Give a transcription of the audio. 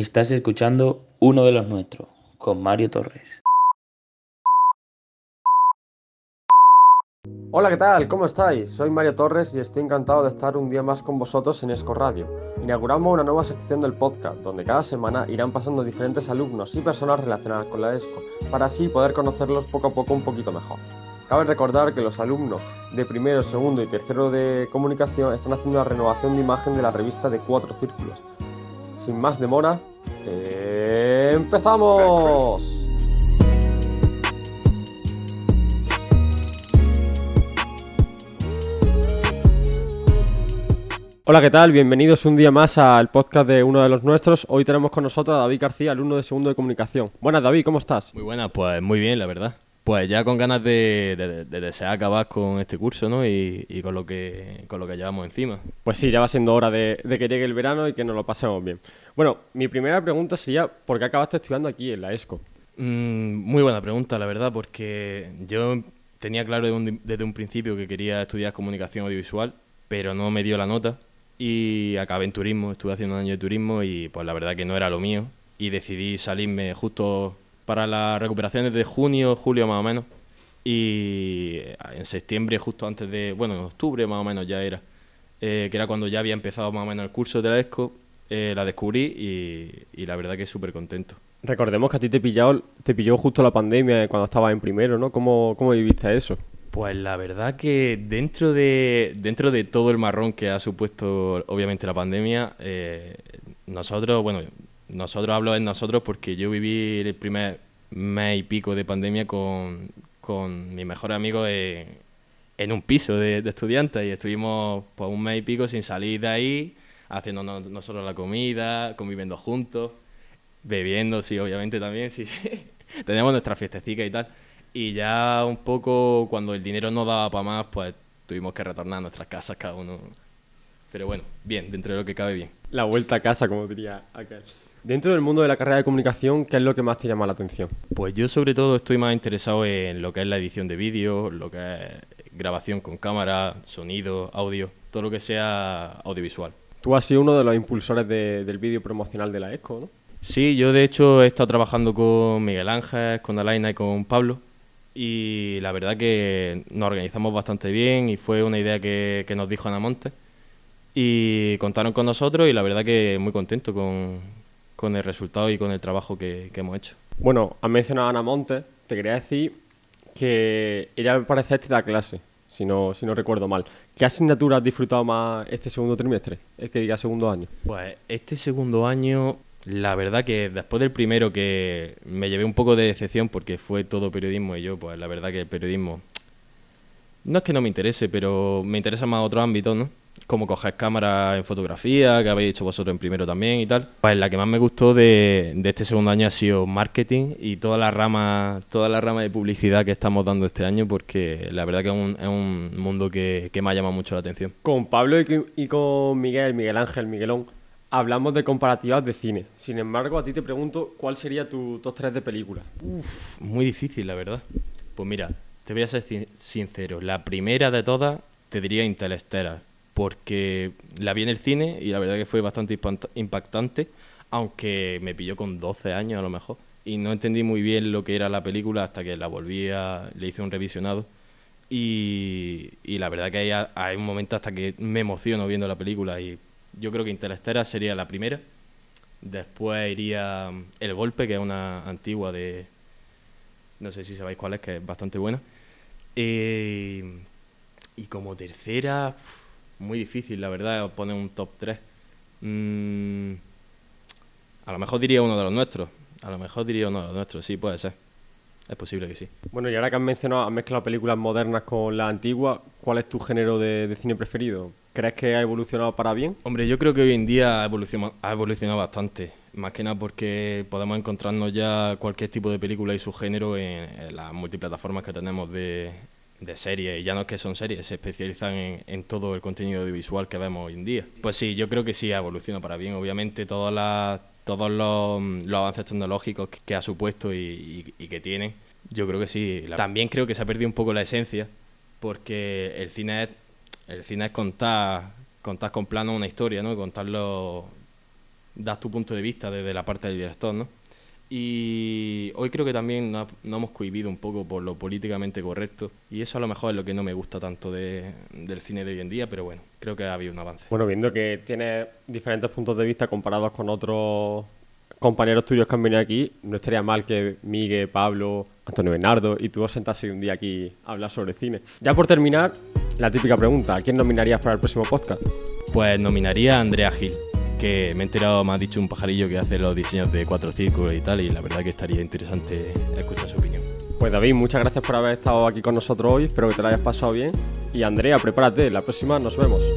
Estás escuchando uno de los nuestros, con Mario Torres. Hola, ¿qué tal? ¿Cómo estáis? Soy Mario Torres y estoy encantado de estar un día más con vosotros en Esco Radio. Inauguramos una nueva sección del podcast, donde cada semana irán pasando diferentes alumnos y personas relacionadas con la ESCO, para así poder conocerlos poco a poco un poquito mejor. Cabe recordar que los alumnos de primero, segundo y tercero de comunicación están haciendo la renovación de imagen de la revista de Cuatro Círculos. Sin más demora, ¡empezamos! Hola, ¿qué tal? Bienvenidos un día más al podcast de uno de los nuestros. Hoy tenemos con nosotros a David García, alumno de segundo de comunicación. Buenas, David, ¿cómo estás? Muy buenas, pues muy bien, la verdad. Pues ya con ganas de, desear acabar con este curso, ¿no? Y, con lo que con lo que llevamos encima. Pues sí, ya va siendo hora de, que llegue el verano y que nos lo pasemos bien. Bueno, mi primera pregunta sería, ¿por qué acabaste estudiando aquí en la ESCO? Mm, muy buena pregunta, la verdad, porque yo tenía claro desde un principio que quería estudiar comunicación audiovisual, pero no me dio la nota y acabé en turismo, estuve haciendo un año de turismo y pues la verdad que no era lo mío y decidí salirme justo para las recuperaciones de junio, julio más o menos y en septiembre justo antes de, bueno, en octubre más o menos ya era, eh, que era cuando ya había empezado más o menos el curso de la ESCO, eh, la descubrí y, la verdad que súper contento. Recordemos que a ti te, pilló, te pilló justo la pandemia cuando estabas en primero, ¿no? ¿Cómo, cómo viviste eso? Pues la verdad que dentro de, dentro de todo el marrón que ha supuesto obviamente la pandemia, eh, nosotros, bueno, nosotros hablo en nosotros porque yo viví el primer mes y pico de pandemia con, con mis mejores amigos en, un piso de, estudiantes y estuvimos pues un mes y pico sin salir de ahí, haciendo nosotros la comida, conviviendo juntos, bebiendo, sí, obviamente también, sí, sí. Teníamos nuestra fiestecita y tal. Y ya un poco cuando el dinero no daba para más, pues tuvimos que retornar a nuestras casas cada uno. Pero bueno, bien, dentro de lo que cabe bien. La vuelta a casa, como diría aquel. Dentro del mundo de la carrera de comunicación, ¿qué es lo que más te llama la atención? Pues yo sobre todo estoy más interesado en lo que es la edición de vídeo, lo que es grabación con cámara, sonido, audio, todo lo que sea audiovisual. Tú has sido uno de los impulsores del vídeo promocional de la ESCO, ¿no? Sí, yo de hecho he estado trabajando con Miguel Ángel, con Alaina y con Pablo y la verdad que nos organizamos bastante bien y fue una idea que, nos dijo Ana Monte y contaron con nosotros y la verdad que muy contento con, el resultado y con el trabajo que, hemos hecho. Bueno, has mencionado a Ana Monte, te quería decir que ella me parece este da clase, si no, si no recuerdo mal. ¿Qué asignatura has disfrutado más este segundo trimestre? Es que diga segundo año. Pues este segundo año la verdad que después del primero que me llevé un poco de decepción porque fue todo periodismo y yo, pues la verdad que el periodismo no es que no me interese, pero me interesa más otro ámbito, ¿no? Como coger cámaras en fotografía, que habéis hecho vosotros en primero también y tal. Pues la que más me gustó de, este segundo año ha sido marketing y toda la rama, toda la rama de publicidad que estamos dando este año, porque la verdad que es un, es un mundo que, que, me ha llamado mucho la atención. Con Pablo y, y con Miguel, Miguel Ángel, Miguelón, hablamos de comparativas de cine. Sin embargo, a ti te pregunto, ¿cuál sería tu top 3 de películas? Uf, muy difícil, la verdad. Pues mira, te voy a ser sincero. La primera de todas te diría Interstellar, porque la vi en el cine y la verdad que fue bastante impactante, aunque me pilló con 12 años a lo mejor. Y no entendí muy bien lo que era la película hasta que la volví a... le hice un revisionado. Y, y la verdad que hay, hay un momento hasta que me emociono viendo la película y yo creo que Interestera sería la primera. Después iría mm, El Golpe, que es una antigua de... No sé si sabéis cuál es, que es bastante buena. y como tercera, muy difícil, la verdad, poner un top 3. Mm, a lo mejor diría uno de los nuestros. A lo mejor diría uno de los nuestros, sí, puede ser. Es posible que sí. Bueno, y ahora que has mencionado, has mezclado películas modernas con las antiguas, ¿cuál es tu género de, cine preferido? ¿Crees que ha evolucionado para bien? Hombre, yo creo que hoy en día ha evolucionado, ha evolucionado bastante. Más que nada porque podemos encontrarnos ya cualquier tipo de película y su género en, las multiplataformas que tenemos de, de series. Y ya no es que son series, se especializan en, todo el contenido audiovisual que vemos hoy en día. Pues sí, yo creo que sí ha evolucionado para bien. Obviamente todas las todos los, avances tecnológicos que, ha supuesto y, que tienen, yo creo que sí. También creo que se ha perdido un poco la esencia, porque el cine es, el cine es contar, contar con plano una historia, ¿no? Contarlo das tu punto de vista desde la parte del director, ¿no? Y hoy creo que también nos no hemos cohibido un poco por lo políticamente correcto. Y eso a lo mejor es lo que no me gusta tanto de, del cine de hoy en día, pero bueno, creo que ha habido un avance. Bueno, viendo que tienes diferentes puntos de vista comparados con otros compañeros tuyos que han venido aquí, no estaría mal que Miguel, Pablo, Antonio Bernardo y tú os sentaseis un día aquí a hablar sobre cine. Ya por terminar, la típica pregunta, ¿a quién nominarías para el próximo podcast? Pues nominaría a Andrea Gil que me he enterado, me ha dicho un pajarillo que hace los diseños de cuatro círculos y tal, y la verdad que estaría interesante escuchar su opinión. Pues David, muchas gracias por haber estado aquí con nosotros hoy, espero que te lo hayas pasado bien. Y Andrea, prepárate, la próxima nos vemos.